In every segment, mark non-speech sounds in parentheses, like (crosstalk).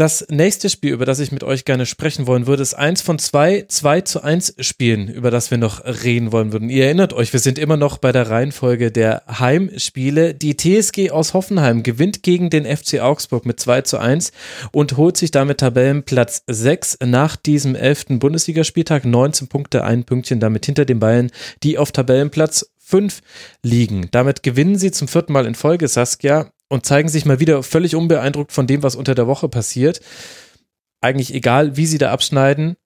Das nächste Spiel, über das ich mit euch gerne sprechen wollen würde, ist eins von zwei 2 zu 1 Spielen, über das wir noch reden wollen würden. Ihr erinnert euch, wir sind immer noch bei der Reihenfolge der Heimspiele. Die TSG aus Hoffenheim gewinnt gegen den FC Augsburg mit 2 zu 1 und holt sich damit Tabellenplatz 6 nach diesem 11. Bundesligaspieltag. 19 Punkte, ein Pünktchen damit hinter den Bayern, die auf Tabellenplatz 5 liegen. Damit gewinnen sie zum vierten Mal in Folge Saskia und zeigen sich mal wieder völlig unbeeindruckt von dem, was unter der Woche passiert. Eigentlich egal, wie sie da abschneiden,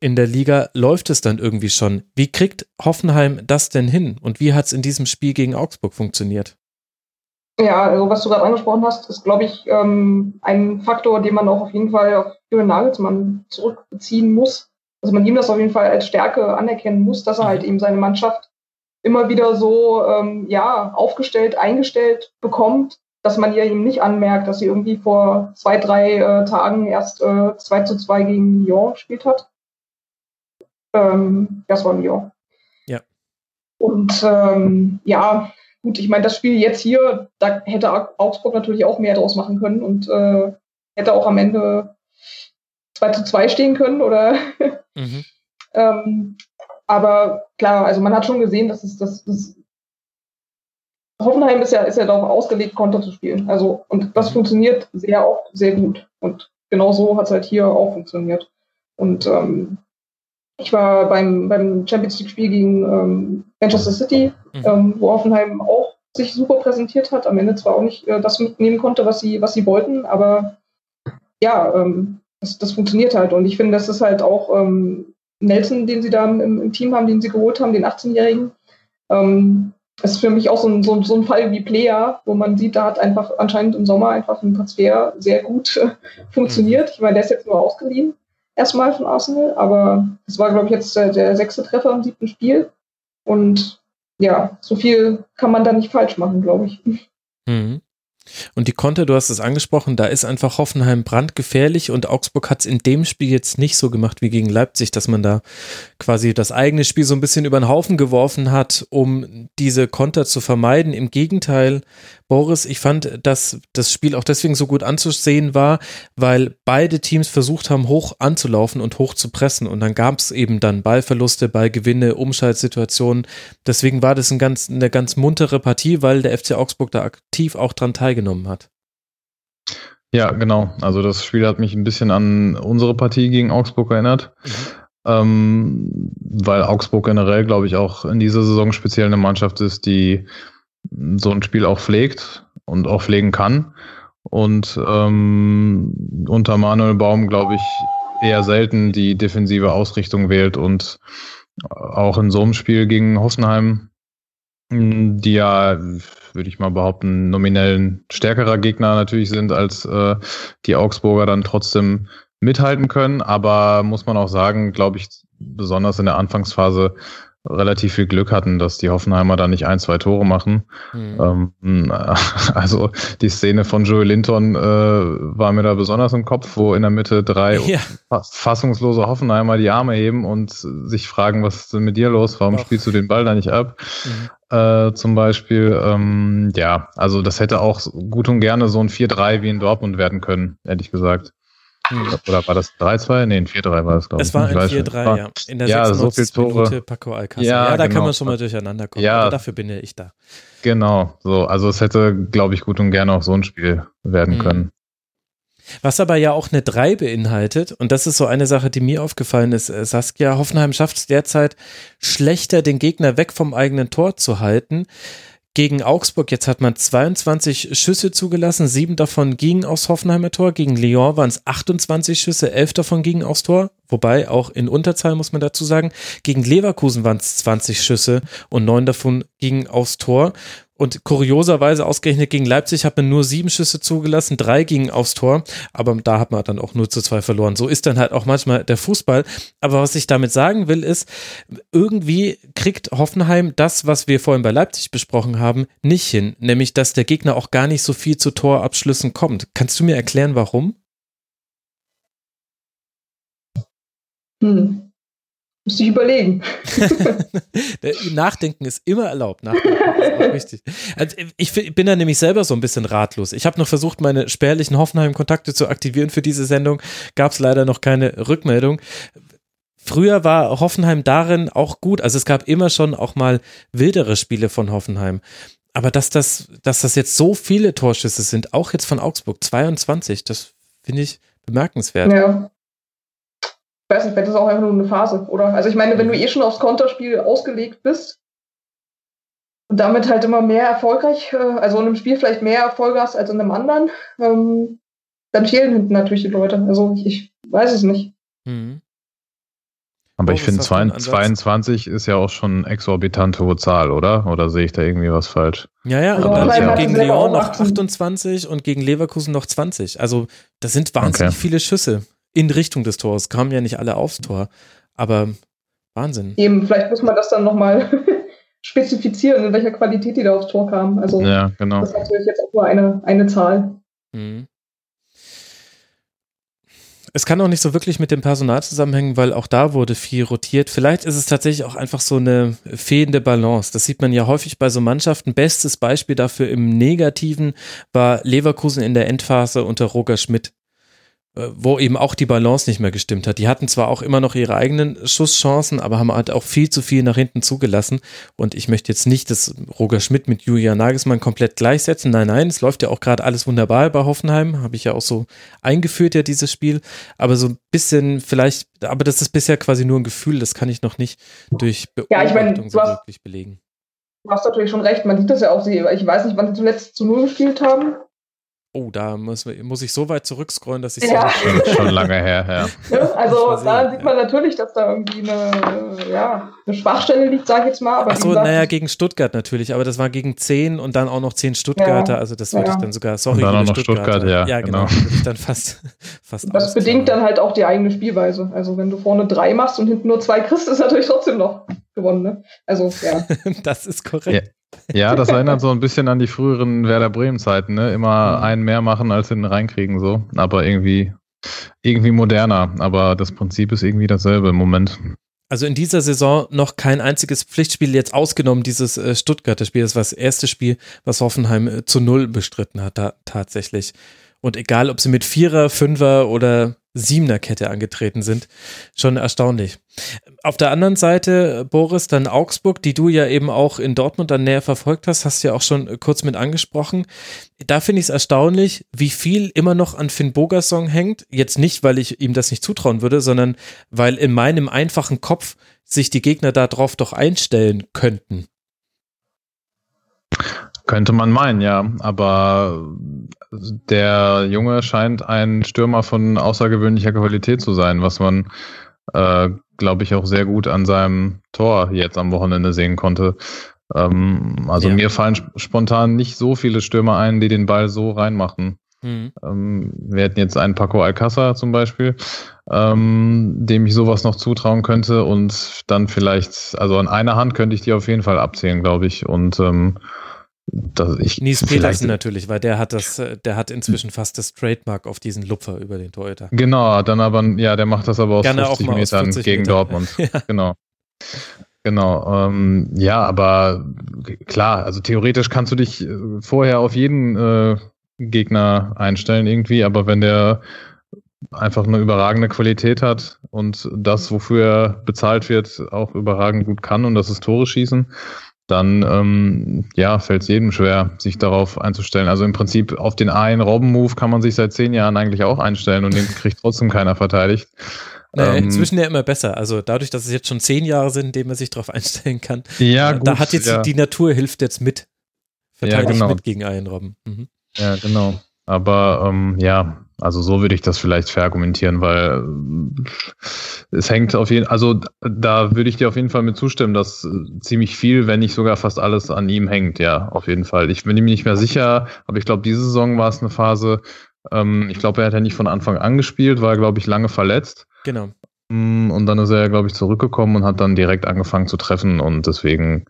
in der Liga läuft es dann irgendwie schon. Wie kriegt Hoffenheim das denn hin und wie hat es in diesem Spiel gegen Augsburg funktioniert? Ja, also was du gerade angesprochen hast, ist, glaube ich, ähm, ein Faktor, den man auch auf jeden Fall auf Jürgen Nagelsmann zurückbeziehen muss. Also man ihm das auf jeden Fall als Stärke anerkennen muss, dass er halt eben seine Mannschaft immer wieder so ähm, ja aufgestellt, eingestellt bekommt, dass man ihr ihm nicht anmerkt, dass sie irgendwie vor zwei, drei äh, Tagen erst äh, 2 zu 2 gegen Lyon gespielt hat. Ähm, das war Lyon. Ja. Und ähm, ja, gut, ich meine, das Spiel jetzt hier, da hätte Augsburg natürlich auch mehr draus machen können und äh, hätte auch am Ende 2 zu 2 stehen können oder mhm. (laughs) ähm, aber klar, also man hat schon gesehen, dass es das, das Hoffenheim ist ja, ist ja darauf ausgelegt, Konter zu spielen. Also, und das funktioniert sehr oft sehr gut. Und genau so hat es halt hier auch funktioniert. Und ähm, ich war beim, beim Champions League-Spiel gegen ähm, Manchester City, mhm. ähm, wo Hoffenheim auch sich super präsentiert hat. Am Ende zwar auch nicht äh, das mitnehmen konnte, was sie, was sie wollten, aber ja, ähm, das, das funktioniert halt. Und ich finde, das ist halt auch ähm, Nelson, den sie da im, im Team haben, den sie geholt haben, den 18-Jährigen. Ähm, das ist für mich auch so ein, so, so ein Fall wie Player, wo man sieht, da hat einfach anscheinend im Sommer einfach ein Transfer sehr gut äh, (laughs) funktioniert. Mhm. Ich meine, der ist jetzt nur ausgeliehen, erstmal von Arsenal, aber es war, glaube ich, jetzt der, der, sechste Treffer im siebten Spiel. Und ja, so viel kann man da nicht falsch machen, glaube ich. Mhm. Und die Konter, du hast es angesprochen, da ist einfach Hoffenheim brandgefährlich und Augsburg hat es in dem Spiel jetzt nicht so gemacht wie gegen Leipzig, dass man da quasi das eigene Spiel so ein bisschen über den Haufen geworfen hat, um diese Konter zu vermeiden. Im Gegenteil, Boris, ich fand, dass das Spiel auch deswegen so gut anzusehen war, weil beide Teams versucht haben, hoch anzulaufen und hoch zu pressen. Und dann gab es eben dann Ballverluste, Ballgewinne, Umschaltsituationen. Deswegen war das ein ganz, eine ganz muntere Partie, weil der FC Augsburg da aktiv auch dran teilgenommen hat. Ja, genau. Also das Spiel hat mich ein bisschen an unsere Partie gegen Augsburg erinnert. Mhm. Ähm, weil Augsburg generell, glaube ich, auch in dieser Saison speziell eine Mannschaft ist, die so ein Spiel auch pflegt und auch pflegen kann. Und ähm, unter Manuel Baum, glaube ich, eher selten die defensive Ausrichtung wählt und auch in so einem Spiel gegen Hoffenheim, die ja, würde ich mal behaupten, nominell ein stärkerer Gegner natürlich sind als äh, die Augsburger, dann trotzdem mithalten können. Aber muss man auch sagen, glaube ich, besonders in der Anfangsphase relativ viel Glück hatten, dass die Hoffenheimer da nicht ein, zwei Tore machen. Mhm. Ähm, (laughs) also die Szene von Joey Linton äh, war mir da besonders im Kopf, wo in der Mitte drei (laughs) ja. fassungslose Hoffenheimer die Arme heben und sich fragen, was ist denn mit dir los? Warum Doch. spielst du den Ball da nicht ab? Mhm. Äh, zum Beispiel, ähm, ja, also das hätte auch gut und gerne so ein 4-3 wie in Dortmund werden können, ehrlich gesagt. Hm. Oder war das 3-2? Nee, ein 4-3 war es, glaube ich. Es war ein 4-3, ja. In der ja, 96. So Minute Paco Alcázar. Ja, ja da genau. kann man schon mal durcheinander kommen. Ja, aber dafür bin ja ich da. Genau, so. Also es hätte, glaube ich, gut und gerne auch so ein Spiel werden mhm. können. Was aber ja auch eine 3 beinhaltet, und das ist so eine Sache, die mir aufgefallen ist, äh, Saskia, Hoffenheim schafft es derzeit schlechter, den Gegner weg vom eigenen Tor zu halten. Gegen Augsburg, jetzt hat man 22 Schüsse zugelassen, sieben davon gingen aufs Hoffenheimer Tor. Gegen Lyon waren es 28 Schüsse, elf davon gingen aufs Tor. Wobei auch in Unterzahl muss man dazu sagen. Gegen Leverkusen waren es 20 Schüsse und neun davon gingen aufs Tor. Und kurioserweise ausgerechnet gegen Leipzig hat man nur sieben Schüsse zugelassen, drei gingen aufs Tor, aber da hat man dann auch nur zu zwei verloren. So ist dann halt auch manchmal der Fußball. Aber was ich damit sagen will, ist, irgendwie kriegt Hoffenheim das, was wir vorhin bei Leipzig besprochen haben, nicht hin. Nämlich, dass der Gegner auch gar nicht so viel zu Torabschlüssen kommt. Kannst du mir erklären, warum? Hm. Müsste ich überlegen. (laughs) Nachdenken ist immer erlaubt. Nachdenken ist auch (laughs) wichtig. Also ich bin da nämlich selber so ein bisschen ratlos. Ich habe noch versucht, meine spärlichen Hoffenheim-Kontakte zu aktivieren für diese Sendung. Gab es leider noch keine Rückmeldung. Früher war Hoffenheim darin auch gut. Also es gab immer schon auch mal wildere Spiele von Hoffenheim. Aber dass das, dass das jetzt so viele Torschüsse sind, auch jetzt von Augsburg, 22, das finde ich bemerkenswert. Ja weiß nicht, vielleicht ist es auch einfach nur eine Phase, oder? Also ich meine, wenn du eh schon aufs Konterspiel ausgelegt bist und damit halt immer mehr erfolgreich, äh, also in einem Spiel vielleicht mehr Erfolge hast als in einem anderen, ähm, dann fehlen hinten natürlich die Leute. Also ich, ich weiß es nicht. Mhm. Aber ich finde 22 ist ja auch schon exorbitant hohe Zahl, oder? Oder sehe ich da irgendwie was falsch? Ja, ja, also und dann ja gegen Lyon noch 28 und gegen Leverkusen noch 20. Also das sind wahnsinnig okay. viele Schüsse in Richtung des Tors. Kamen ja nicht alle aufs Tor. Aber Wahnsinn. Eben, vielleicht muss man das dann nochmal (laughs) spezifizieren, in welcher Qualität die da aufs Tor kamen. Also ja, genau. das ist natürlich jetzt auch nur eine, eine Zahl. Mhm. Es kann auch nicht so wirklich mit dem Personal zusammenhängen, weil auch da wurde viel rotiert. Vielleicht ist es tatsächlich auch einfach so eine fehlende Balance. Das sieht man ja häufig bei so Mannschaften. Bestes Beispiel dafür im Negativen war Leverkusen in der Endphase unter Roger Schmidt. Äh, wo eben auch die Balance nicht mehr gestimmt hat. Die hatten zwar auch immer noch ihre eigenen Schusschancen, aber haben halt auch viel zu viel nach hinten zugelassen. Und ich möchte jetzt nicht das Roger Schmidt mit Julian Nagelsmann komplett gleichsetzen. Nein, nein, es läuft ja auch gerade alles wunderbar bei Hoffenheim. Habe ich ja auch so eingeführt, ja, dieses Spiel. Aber so ein bisschen vielleicht, aber das ist bisher quasi nur ein Gefühl, das kann ich noch nicht durch Beobachtung ja, ich mein, so wirklich belegen. Du hast natürlich schon recht, man sieht das ja auch, ich weiß nicht, wann sie zuletzt zu Null gespielt haben. Oh, da muss, muss ich so weit zurückscrollen, dass ich ja. so schon lange her, ja. ja also da sieht man ja. natürlich, dass da irgendwie eine, ja, eine Schwachstelle liegt, sage ich jetzt mal. Aber Ach so, naja, gegen Stuttgart natürlich, aber das war gegen 10 und dann auch noch 10 Stuttgarter, also das würde ich dann sogar, sorry, und dann auch noch Stuttgart, ja. Ja, genau, genau. würde ich dann fast, fast Das bedingt dann halt auch die eigene Spielweise. Also wenn du vorne drei machst und hinten nur zwei kriegst, ist natürlich trotzdem noch gewonnen, ne? Also, ja. (laughs) das ist korrekt. Ja, das erinnert so ein bisschen an die früheren Werder Bremen-Zeiten, ne? Immer mhm. einen mehr machen, als hinten reinkriegen, so. Aber irgendwie, irgendwie moderner. Aber das Prinzip ist irgendwie dasselbe im Moment. Also in dieser Saison noch kein einziges Pflichtspiel jetzt ausgenommen, dieses äh, Stuttgarter Spiel. Das war das erste Spiel, was Hoffenheim äh, zu null bestritten hat, da, tatsächlich. Und egal, ob sie mit Vierer, Fünfer oder Siebener Kette angetreten sind. Schon erstaunlich. Auf der anderen Seite, Boris, dann Augsburg, die du ja eben auch in Dortmund dann näher verfolgt hast, hast du ja auch schon kurz mit angesprochen. Da finde ich es erstaunlich, wie viel immer noch an Finn Bogersong hängt. Jetzt nicht, weil ich ihm das nicht zutrauen würde, sondern weil in meinem einfachen Kopf sich die Gegner darauf doch einstellen könnten. Könnte man meinen, ja. Aber der Junge scheint ein Stürmer von außergewöhnlicher Qualität zu sein, was man, äh, glaube ich, auch sehr gut an seinem Tor jetzt am Wochenende sehen konnte. Ähm, also ja. mir fallen spontan nicht so viele Stürmer ein, die den Ball so reinmachen. Mhm. Ähm, wir hätten jetzt einen Paco Alcázar zum Beispiel, ähm, dem ich sowas noch zutrauen könnte und dann vielleicht, also an einer Hand könnte ich die auf jeden Fall abzählen, glaube ich. Und ähm, das, ich, Nies Petersen natürlich, weil der hat das, der hat inzwischen fast das Trademark auf diesen Lupfer über den Torhüter. Genau, dann aber, ja, der macht das aber aus Gerne 50 Metern 50 gegen Meter. Dortmund. (laughs) ja. Genau. Genau, ähm, ja, aber klar, also theoretisch kannst du dich äh, vorher auf jeden äh, Gegner einstellen irgendwie, aber wenn der einfach eine überragende Qualität hat und das, wofür er bezahlt wird, auch überragend gut kann und das ist Tore schießen, dann ähm, ja, fällt es jedem schwer, sich darauf einzustellen. Also im Prinzip auf den einen Robben-Move kann man sich seit zehn Jahren eigentlich auch einstellen und den kriegt trotzdem keiner verteidigt. Naja, ähm, inzwischen ja immer besser. Also dadurch, dass es jetzt schon zehn Jahre sind, in denen man sich darauf einstellen kann. Ja, gut, da hat jetzt ja. die Natur hilft jetzt mit. Verteidigt ja, genau. mit gegen Robben. Mhm. Ja, genau. Aber ähm, ja, also so würde ich das vielleicht verargumentieren, weil äh, es hängt auf jeden also da würde ich dir auf jeden Fall mit zustimmen, dass äh, ziemlich viel, wenn nicht sogar fast alles an ihm hängt, ja, auf jeden Fall. Ich bin mir nicht mehr sicher, aber ich glaube, diese Saison war es eine Phase, ähm, ich glaube, er hat ja nicht von Anfang an gespielt, war, glaube ich, lange verletzt. Genau. Mm, und dann ist er, glaube ich, zurückgekommen und hat dann direkt angefangen zu treffen und deswegen,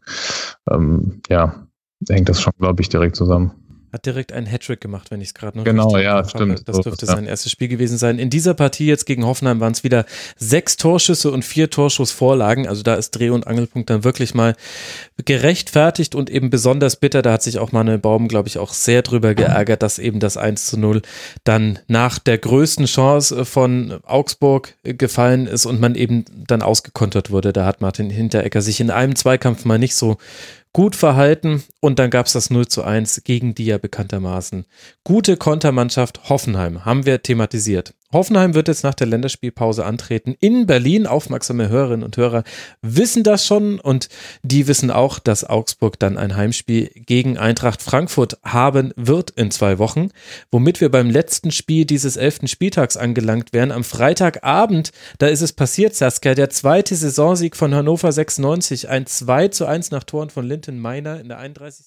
ähm, ja, hängt das schon, glaube ich, direkt zusammen. Hat direkt einen Hattrick gemacht, wenn ich es gerade noch Genau, richtig ja, habe. stimmt. Das dürfte sein erstes Spiel gewesen sein. In dieser Partie jetzt gegen Hoffenheim waren es wieder sechs Torschüsse und vier Torschussvorlagen. Also da ist Dreh- und Angelpunkt dann wirklich mal gerechtfertigt und eben besonders bitter. Da hat sich auch Manuel Baum, glaube ich, auch sehr drüber geärgert, dass eben das 1 zu 0 dann nach der größten Chance von Augsburg gefallen ist und man eben dann ausgekontert wurde. Da hat Martin Hinteregger sich in einem Zweikampf mal nicht so gut verhalten und dann gab es das 0 zu 1 gegen die ja bekanntermaßen gute Kontermannschaft Hoffenheim, haben wir thematisiert. Hoffenheim wird jetzt nach der Länderspielpause antreten in Berlin. Aufmerksame Hörerinnen und Hörer wissen das schon und die wissen auch, dass Augsburg dann ein Heimspiel gegen Eintracht Frankfurt haben wird in zwei Wochen, womit wir beim letzten Spiel dieses elften Spieltags angelangt wären. Am Freitagabend, da ist es passiert, Saskia, der zweite Saisonsieg von Hannover 96, ein 2 zu 1 nach Toren von Linton Meiner in der 31.